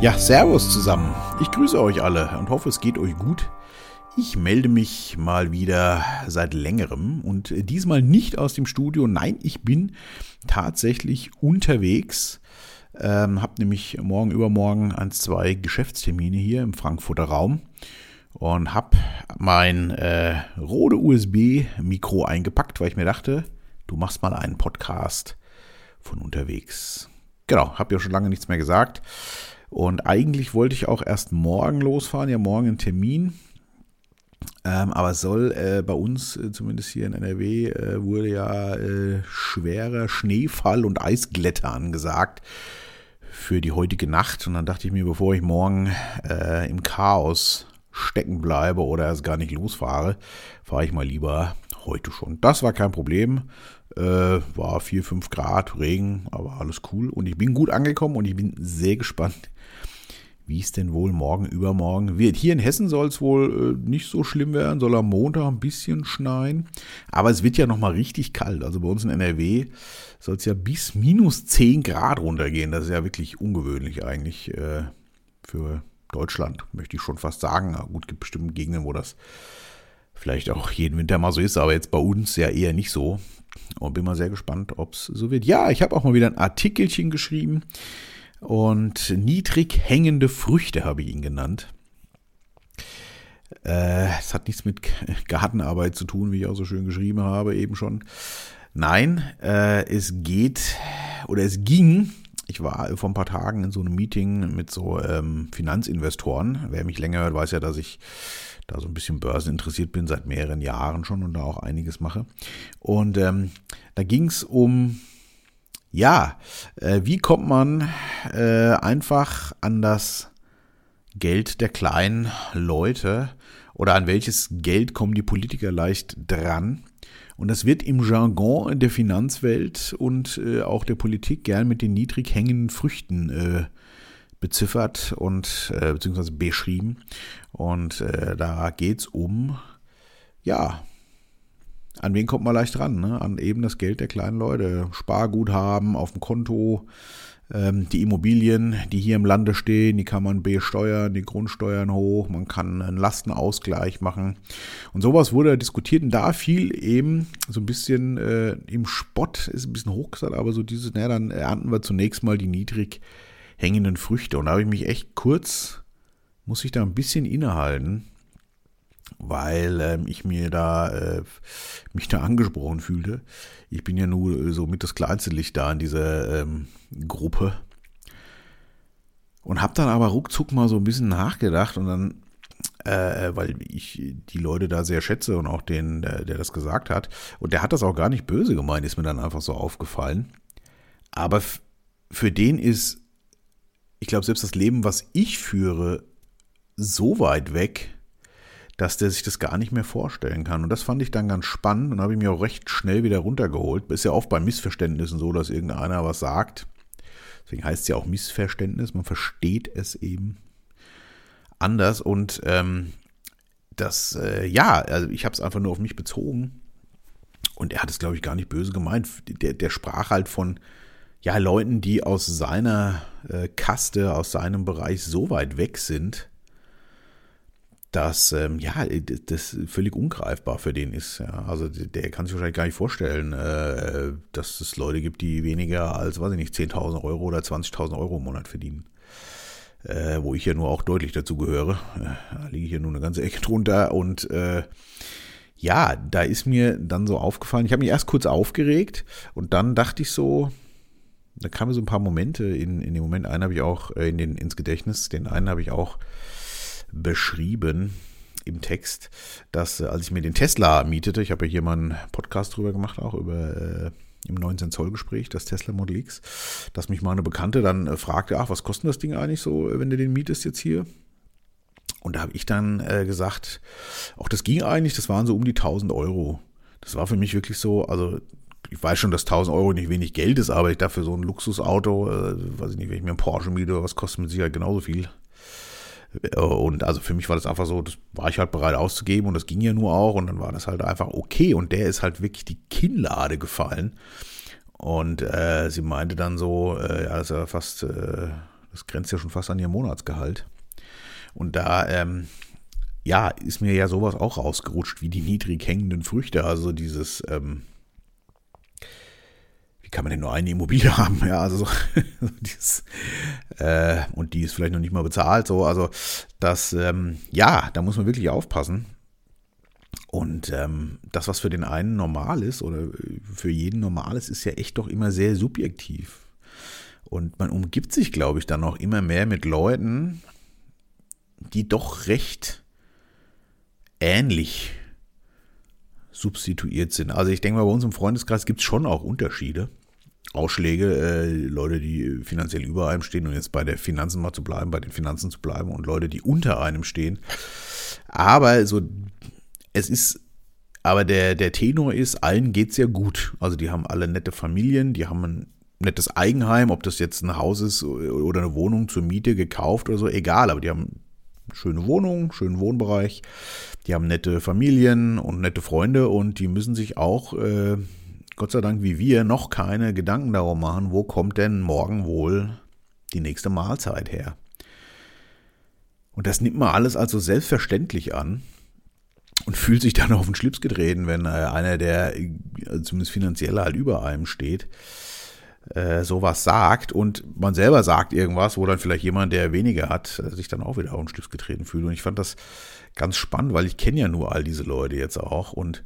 Ja, Servus zusammen. Ich grüße euch alle und hoffe, es geht euch gut. Ich melde mich mal wieder seit längerem und diesmal nicht aus dem Studio. Nein, ich bin tatsächlich unterwegs. Ähm, hab nämlich morgen übermorgen ein, zwei Geschäftstermine hier im Frankfurter Raum und hab mein äh, Rode USB-Mikro eingepackt, weil ich mir dachte, du machst mal einen Podcast von unterwegs. Genau, hab ja schon lange nichts mehr gesagt. Und eigentlich wollte ich auch erst morgen losfahren, ja morgen ein Termin. Ähm, aber soll äh, bei uns, äh, zumindest hier in NRW, äh, wurde ja äh, schwerer Schneefall und Eisglätter angesagt für die heutige Nacht. Und dann dachte ich mir, bevor ich morgen äh, im Chaos stecken bleibe oder erst gar nicht losfahre, fahre ich mal lieber heute schon. Das war kein Problem. Äh, war 4, 5 Grad, Regen, aber alles cool. Und ich bin gut angekommen und ich bin sehr gespannt, wie es denn wohl morgen, übermorgen wird. Hier in Hessen soll es wohl äh, nicht so schlimm werden, soll am Montag ein bisschen schneien. Aber es wird ja nochmal richtig kalt. Also bei uns in NRW soll es ja bis minus 10 Grad runtergehen. Das ist ja wirklich ungewöhnlich eigentlich äh, für Deutschland, möchte ich schon fast sagen. Na gut, gibt bestimmt Gegenden, wo das vielleicht auch jeden Winter mal so ist, aber jetzt bei uns ja eher nicht so. Und bin mal sehr gespannt, ob es so wird. Ja, ich habe auch mal wieder ein Artikelchen geschrieben und niedrig hängende Früchte habe ich ihn genannt. Äh, es hat nichts mit Gartenarbeit zu tun, wie ich auch so schön geschrieben habe, eben schon. Nein, äh, es geht oder es ging. Ich war vor ein paar Tagen in so einem Meeting mit so ähm, Finanzinvestoren. Wer mich länger hört, weiß ja, dass ich da so ein bisschen börseninteressiert bin, seit mehreren Jahren schon und da auch einiges mache. Und ähm, da ging es um ja, äh, wie kommt man äh, einfach an das Geld der kleinen Leute oder an welches Geld kommen die Politiker leicht dran? Und das wird im Jargon der Finanzwelt und äh, auch der Politik gern mit den niedrig hängenden Früchten äh, beziffert und äh, beziehungsweise beschrieben. Und äh, da geht's um, ja, an wen kommt man leicht ran? Ne? An eben das Geld der kleinen Leute. Sparguthaben auf dem Konto, die Immobilien, die hier im Lande stehen, die kann man besteuern, die Grundsteuern hoch, man kann einen Lastenausgleich machen. Und sowas wurde diskutiert und da fiel eben so ein bisschen äh, im Spott, ist ein bisschen hochgesagt, aber so dieses, naja, dann ernten wir zunächst mal die niedrig hängenden Früchte. Und da habe ich mich echt kurz, muss ich da ein bisschen innehalten weil ähm, ich mir da äh, mich da angesprochen fühlte. Ich bin ja nur äh, so mit das kleinste Licht da in dieser ähm, Gruppe und habe dann aber ruckzuck mal so ein bisschen nachgedacht und dann äh, weil ich die Leute da sehr schätze und auch den, der, der das gesagt hat. Und der hat das auch gar nicht böse gemeint, ist mir dann einfach so aufgefallen. Aber für den ist, ich glaube, selbst das Leben, was ich führe, so weit weg, dass der sich das gar nicht mehr vorstellen kann. Und das fand ich dann ganz spannend und habe ich mir auch recht schnell wieder runtergeholt. Ist ja oft bei Missverständnissen so, dass irgendeiner was sagt. Deswegen heißt es ja auch Missverständnis. Man versteht es eben anders. Und ähm, das, äh, ja, also ich habe es einfach nur auf mich bezogen. Und er hat es, glaube ich, gar nicht böse gemeint. Der, der sprach halt von ja, Leuten, die aus seiner äh, Kaste, aus seinem Bereich so weit weg sind, dass ähm, ja das völlig ungreifbar für den ist. Ja. Also der kann sich wahrscheinlich gar nicht vorstellen, äh, dass es Leute gibt, die weniger als, weiß ich nicht, 10.000 Euro oder 20.000 Euro im Monat verdienen. Äh, wo ich ja nur auch deutlich dazu gehöre. Äh, da liege ich ja nur eine ganze Ecke drunter und äh, ja, da ist mir dann so aufgefallen, ich habe mich erst kurz aufgeregt und dann dachte ich so, da kamen so ein paar Momente in, in dem Moment, einen habe ich auch äh, in den, ins Gedächtnis, den einen habe ich auch beschrieben im Text, dass äh, als ich mir den Tesla mietete, ich habe ja hier mal einen Podcast drüber gemacht, auch über äh, im 19 Zoll Gespräch, das Tesla Model X, dass mich mal eine Bekannte dann äh, fragte, ach, was kostet das Ding eigentlich so, wenn du den mietest jetzt hier? Und da habe ich dann äh, gesagt, auch das ging eigentlich, das waren so um die 1000 Euro. Das war für mich wirklich so, also ich weiß schon, dass 1000 Euro nicht wenig Geld ist, aber ich dafür so ein Luxusauto, äh, weiß ich nicht, wenn ich mir einen Porsche miete, was kostet mit Sicherheit genauso viel. Und also für mich war das einfach so, das war ich halt bereit auszugeben und das ging ja nur auch und dann war das halt einfach okay und der ist halt wirklich die Kinnlade gefallen. Und äh, sie meinte dann so, äh, ja, das ist ja fast äh, Das grenzt ja schon fast an ihr Monatsgehalt. Und da, ähm, ja, ist mir ja sowas auch rausgerutscht wie die niedrig hängenden Früchte. Also dieses, ähm, wie kann man denn nur eine Immobilie haben? Ja, also so, dieses, äh, und die ist vielleicht noch nicht mal bezahlt. So, also das, ähm, ja, da muss man wirklich aufpassen. Und ähm, das, was für den einen normal ist oder für jeden normal ist, ist ja echt doch immer sehr subjektiv. Und man umgibt sich, glaube ich, dann auch immer mehr mit Leuten, die doch recht ähnlich substituiert sind. Also ich denke mal, bei uns im Freundeskreis gibt es schon auch Unterschiede. Ausschläge, äh, Leute, die finanziell über einem stehen und jetzt bei der Finanzen mal zu bleiben, bei den Finanzen zu bleiben und Leute, die unter einem stehen. Aber so, es ist, aber der, der Tenor ist, allen geht es ja gut. Also die haben alle nette Familien, die haben ein nettes Eigenheim, ob das jetzt ein Haus ist oder eine Wohnung zur Miete gekauft oder so, egal, aber die haben schöne Wohnung, schönen Wohnbereich, die haben nette Familien und nette Freunde und die müssen sich auch, äh, Gott sei Dank wie wir, noch keine Gedanken darum machen, wo kommt denn morgen wohl die nächste Mahlzeit her. Und das nimmt man alles also selbstverständlich an und fühlt sich dann auf den Schlips getreten, wenn äh, einer, der äh, zumindest finanziell halt über einem steht, äh, sowas sagt und man selber sagt irgendwas, wo dann vielleicht jemand, der weniger hat, sich dann auch wieder auf den Stift getreten fühlt. Und ich fand das ganz spannend, weil ich kenne ja nur all diese Leute jetzt auch und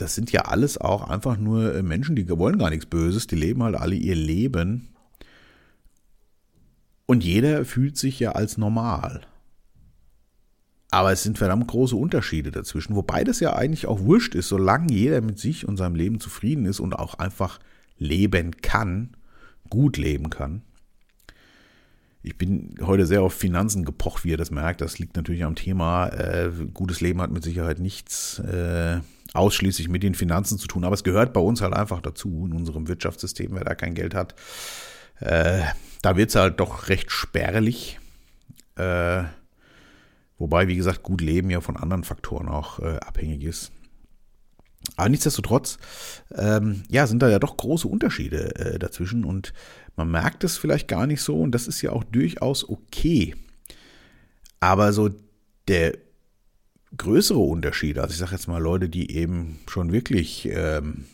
das sind ja alles auch einfach nur äh, Menschen, die wollen gar nichts Böses, die leben halt alle ihr Leben und jeder fühlt sich ja als normal. Aber es sind verdammt große Unterschiede dazwischen, wobei das ja eigentlich auch wurscht ist, solange jeder mit sich und seinem Leben zufrieden ist und auch einfach leben kann, gut leben kann. Ich bin heute sehr auf Finanzen gepocht, wie ihr das merkt. Das liegt natürlich am Thema. Äh, gutes Leben hat mit Sicherheit nichts äh, ausschließlich mit den Finanzen zu tun, aber es gehört bei uns halt einfach dazu in unserem Wirtschaftssystem. Wer da kein Geld hat, äh, da wird es halt doch recht spärlich. Äh, wobei, wie gesagt, gut Leben ja von anderen Faktoren auch äh, abhängig ist. Aber nichtsdestotrotz, ähm, ja, sind da ja doch große Unterschiede äh, dazwischen und man merkt es vielleicht gar nicht so und das ist ja auch durchaus okay. Aber so der größere Unterschied, also ich sage jetzt mal Leute, die eben schon wirklich ähm,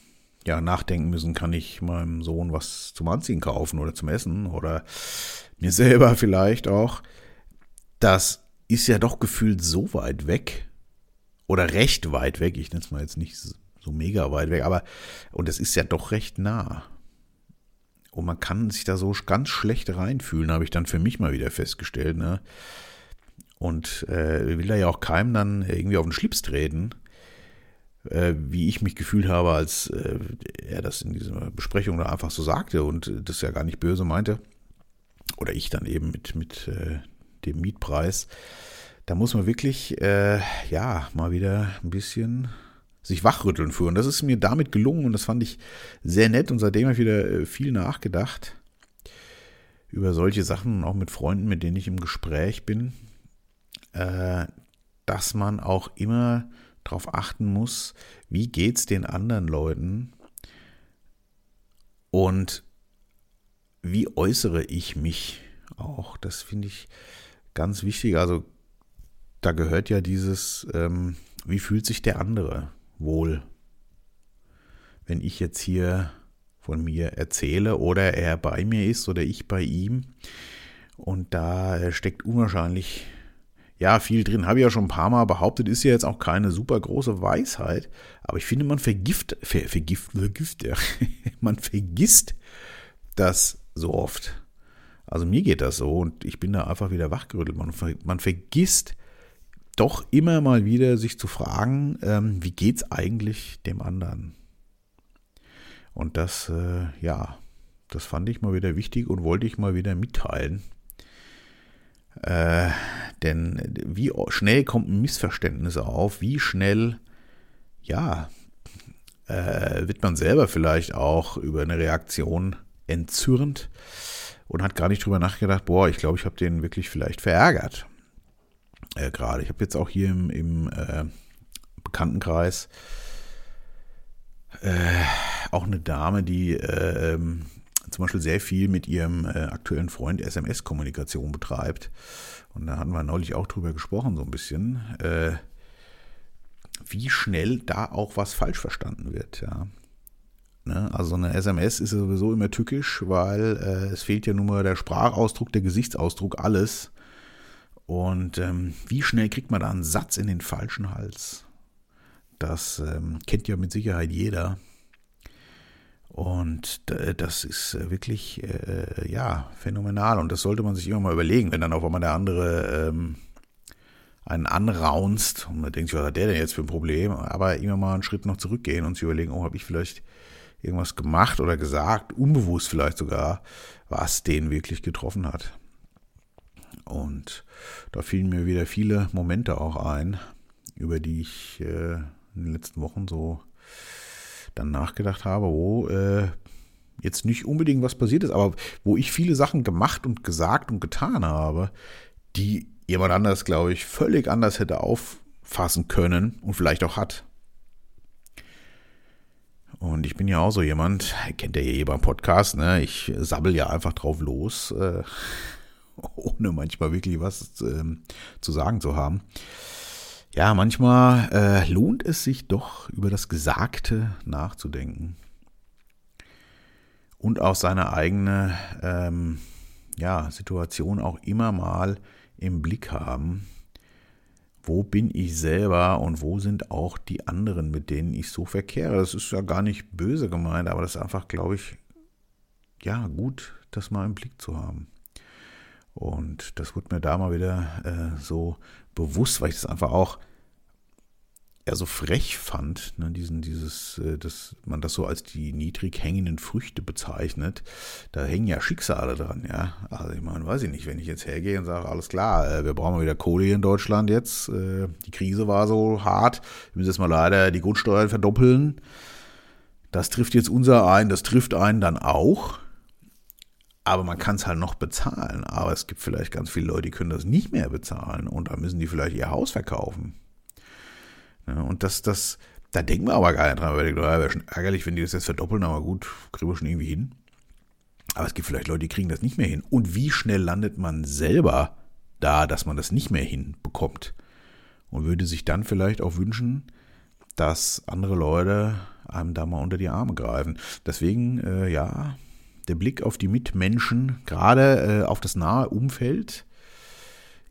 ja, nachdenken müssen, kann ich meinem Sohn was zum Anziehen kaufen oder zum Essen oder mir selber vielleicht auch, das ist ja doch gefühlt so weit weg oder recht weit weg, ich nenne es mal jetzt nicht so mega weit weg, aber und es ist ja doch recht nah. Und man kann sich da so ganz schlecht reinfühlen, habe ich dann für mich mal wieder festgestellt. Ne? Und äh, will da ja auch keinem dann irgendwie auf den Schlips treten, äh, wie ich mich gefühlt habe, als äh, er das in dieser Besprechung da einfach so sagte und das ja gar nicht böse meinte. Oder ich dann eben mit, mit äh, dem Mietpreis. Da muss man wirklich, äh, ja, mal wieder ein bisschen sich wachrütteln für. Und das ist mir damit gelungen und das fand ich sehr nett und seitdem habe ich wieder äh, viel nachgedacht über solche Sachen und auch mit Freunden, mit denen ich im Gespräch bin, äh, dass man auch immer darauf achten muss, wie geht es den anderen Leuten und wie äußere ich mich auch. Das finde ich ganz wichtig. Also da gehört ja dieses, ähm, wie fühlt sich der andere? wohl, wenn ich jetzt hier von mir erzähle oder er bei mir ist oder ich bei ihm. Und da steckt unwahrscheinlich ja viel drin. Habe ich ja schon ein paar Mal behauptet, ist ja jetzt auch keine super große Weisheit. Aber ich finde, man vergift, ver, vergift, vergift, ja. man vergisst das so oft. Also mir geht das so und ich bin da einfach wieder wachgerüttelt. Man, man vergisst, doch immer mal wieder sich zu fragen, ähm, wie es eigentlich dem anderen? Und das, äh, ja, das fand ich mal wieder wichtig und wollte ich mal wieder mitteilen. Äh, denn wie schnell kommt ein Missverständnis auf? Wie schnell, ja, äh, wird man selber vielleicht auch über eine Reaktion entzürnt und hat gar nicht drüber nachgedacht, boah, ich glaube, ich habe den wirklich vielleicht verärgert äh, gerade. Ich habe jetzt auch hier im, im äh, Bekanntenkreis äh, auch eine Dame, die äh, zum Beispiel sehr viel mit ihrem äh, aktuellen Freund SMS-Kommunikation betreibt. Und da hatten wir neulich auch drüber gesprochen, so ein bisschen, äh, wie schnell da auch was falsch verstanden wird. Ja. Ne? Also eine SMS ist sowieso immer tückisch, weil äh, es fehlt ja nun mal der Sprachausdruck, der Gesichtsausdruck, alles. Und ähm, wie schnell kriegt man da einen Satz in den falschen Hals? Das ähm, kennt ja mit Sicherheit jeder. Und das ist äh, wirklich, äh, ja, phänomenal. Und das sollte man sich immer mal überlegen, wenn dann auf einmal der andere ähm, einen anraunst und man denkt, was hat der denn jetzt für ein Problem? Aber immer mal einen Schritt noch zurückgehen und sich überlegen, oh, habe ich vielleicht irgendwas gemacht oder gesagt, unbewusst vielleicht sogar, was den wirklich getroffen hat. Und da fielen mir wieder viele Momente auch ein, über die ich äh, in den letzten Wochen so dann nachgedacht habe, wo äh, jetzt nicht unbedingt was passiert ist, aber wo ich viele Sachen gemacht und gesagt und getan habe, die jemand anders, glaube ich, völlig anders hätte auffassen können und vielleicht auch hat. Und ich bin ja auch so jemand, kennt ihr ja eh beim Podcast, ne? Ich sabbel ja einfach drauf los, äh, ohne manchmal wirklich was äh, zu sagen zu haben. Ja, manchmal äh, lohnt es sich doch, über das Gesagte nachzudenken und auch seine eigene ähm, ja, Situation auch immer mal im Blick haben. Wo bin ich selber und wo sind auch die anderen, mit denen ich so verkehre? Das ist ja gar nicht böse gemeint, aber das ist einfach, glaube ich, ja, gut, das mal im Blick zu haben. Und das wurde mir da mal wieder äh, so bewusst, weil ich das einfach auch eher so frech fand, ne, diesen, dieses, äh, dass man das so als die niedrig hängenden Früchte bezeichnet. Da hängen ja Schicksale dran, ja. Also ich meine, weiß ich nicht, wenn ich jetzt hergehe und sage, alles klar, äh, wir brauchen mal wieder Kohle hier in Deutschland jetzt, äh, die Krise war so hart, wir müssen jetzt mal leider die Grundsteuern verdoppeln. Das trifft jetzt unser ein, das trifft einen dann auch. Aber man kann es halt noch bezahlen. Aber es gibt vielleicht ganz viele Leute, die können das nicht mehr bezahlen. Und da müssen die vielleicht ihr Haus verkaufen. Ja, und das, das, da denken wir aber gar nicht dran. Weil denken, ja, wäre schon ärgerlich, wenn die das jetzt verdoppeln, aber gut, kriegen wir schon irgendwie hin. Aber es gibt vielleicht Leute, die kriegen das nicht mehr hin. Und wie schnell landet man selber da, dass man das nicht mehr hinbekommt? Und würde sich dann vielleicht auch wünschen, dass andere Leute einem da mal unter die Arme greifen. Deswegen, äh, ja, der Blick auf die Mitmenschen, gerade äh, auf das nahe Umfeld,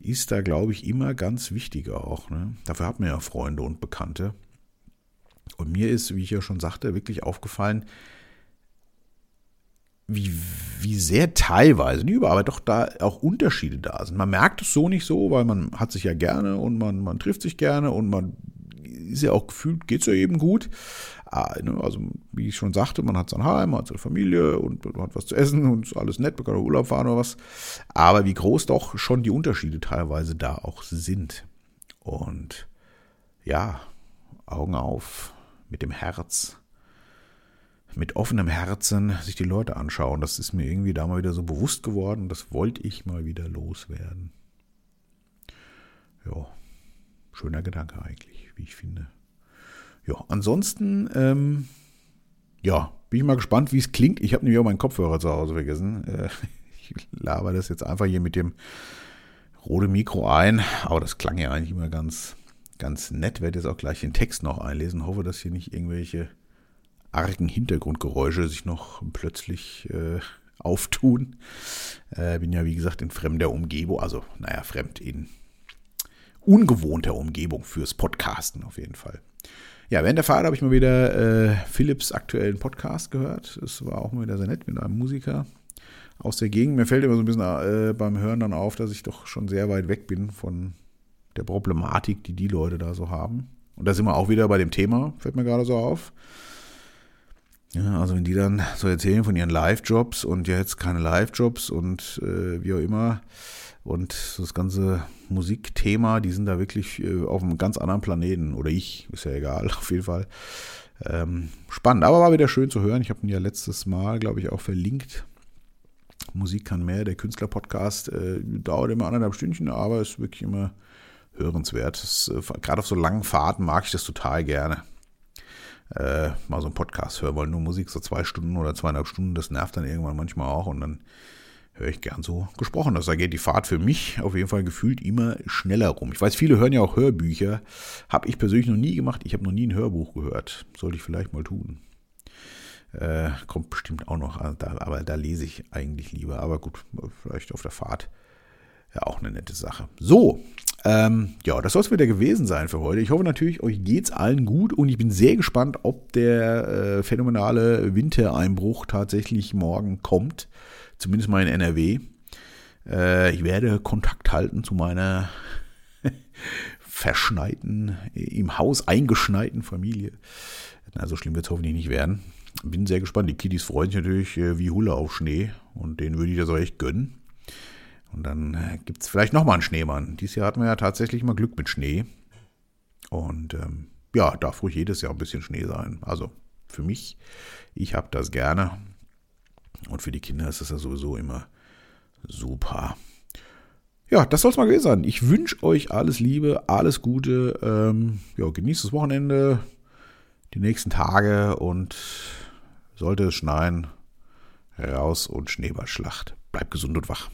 ist da, glaube ich, immer ganz wichtig auch. Ne? Dafür hat man ja Freunde und Bekannte. Und mir ist, wie ich ja schon sagte, wirklich aufgefallen, wie, wie sehr teilweise, nicht überall, aber doch da auch Unterschiede da sind. Man merkt es so nicht so, weil man hat sich ja gerne und man, man trifft sich gerne und man ist ja auch gefühlt, geht es ja eben gut. Ah, ne, also, wie ich schon sagte, man hat sein Heim, man hat seine Familie und man hat was zu essen und alles nett, man kann Urlaub fahren oder was. Aber wie groß doch schon die Unterschiede teilweise da auch sind. Und ja, Augen auf, mit dem Herz, mit offenem Herzen sich die Leute anschauen. Das ist mir irgendwie da mal wieder so bewusst geworden. Das wollte ich mal wieder loswerden. Ja, schöner Gedanke eigentlich, wie ich finde. Ja, ansonsten, ähm, ja, bin ich mal gespannt, wie es klingt. Ich habe nämlich auch meinen Kopfhörer zu Hause vergessen. Äh, ich laber das jetzt einfach hier mit dem rote Mikro ein. Aber das klang ja eigentlich immer ganz, ganz nett. Werde jetzt auch gleich den Text noch einlesen. Hoffe, dass hier nicht irgendwelche argen Hintergrundgeräusche sich noch plötzlich äh, auftun. Äh, bin ja, wie gesagt, in fremder Umgebung. Also, naja, fremd in ungewohnter Umgebung fürs Podcasten auf jeden Fall. Ja, während der Fahrt habe ich mal wieder äh, Philips aktuellen Podcast gehört. Es war auch mal wieder sehr nett mit einem Musiker aus der Gegend. Mir fällt immer so ein bisschen äh, beim Hören dann auf, dass ich doch schon sehr weit weg bin von der Problematik, die die Leute da so haben. Und da sind wir auch wieder bei dem Thema, fällt mir gerade so auf. Ja, also wenn die dann so erzählen von ihren Live-Jobs und ja jetzt keine Live-Jobs und äh, wie auch immer, und das ganze Musikthema, die sind da wirklich äh, auf einem ganz anderen Planeten. Oder ich, ist ja egal, auf jeden Fall. Ähm, spannend, aber war wieder schön zu hören. Ich habe ihn ja letztes Mal, glaube ich, auch verlinkt. Musik kann mehr, der Künstler-Podcast äh, dauert immer anderthalb Stündchen, aber ist wirklich immer hörenswert. äh, Gerade auf so langen Fahrten mag ich das total gerne. äh, mal so einen Podcast höre, weil nur Musik so zwei Stunden oder zweieinhalb Stunden, das nervt dann irgendwann manchmal auch und dann höre ich gern so gesprochen. Da geht die Fahrt für mich auf jeden Fall gefühlt immer schneller rum. Ich weiß, viele hören ja auch Hörbücher. Habe ich persönlich noch nie gemacht. Ich habe noch nie ein Hörbuch gehört. Sollte ich vielleicht mal tun. Äh, kommt bestimmt auch noch, aber da lese ich eigentlich lieber. Aber gut, vielleicht auf der Fahrt ja auch eine nette Sache. So, ähm, ja, das soll es wieder gewesen sein für heute. Ich hoffe natürlich, euch geht's allen gut und ich bin sehr gespannt, ob der äh, phänomenale Wintereinbruch tatsächlich morgen kommt. Zumindest mal in NRW. Äh, ich werde Kontakt halten zu meiner verschneiten, im Haus eingeschneiten Familie. Na, so schlimm wird es hoffentlich nicht werden. Bin sehr gespannt. Die Kiddies freuen sich natürlich äh, wie Hulle auf Schnee und denen würde ich das auch echt gönnen. Und dann äh, gibt es vielleicht nochmal einen Schneemann. Dieses Jahr hatten wir ja tatsächlich mal Glück mit Schnee. Und ähm, ja, darf ruhig jedes Jahr ein bisschen Schnee sein. Also für mich, ich habe das gerne. Und für die Kinder ist das ja sowieso immer super. Ja, das soll es mal gewesen sein. Ich wünsche euch alles Liebe, alles Gute. Ähm, ja, genießt das Wochenende, die nächsten Tage und sollte es schneien, raus und Schneeballschlacht. Bleibt gesund und wach.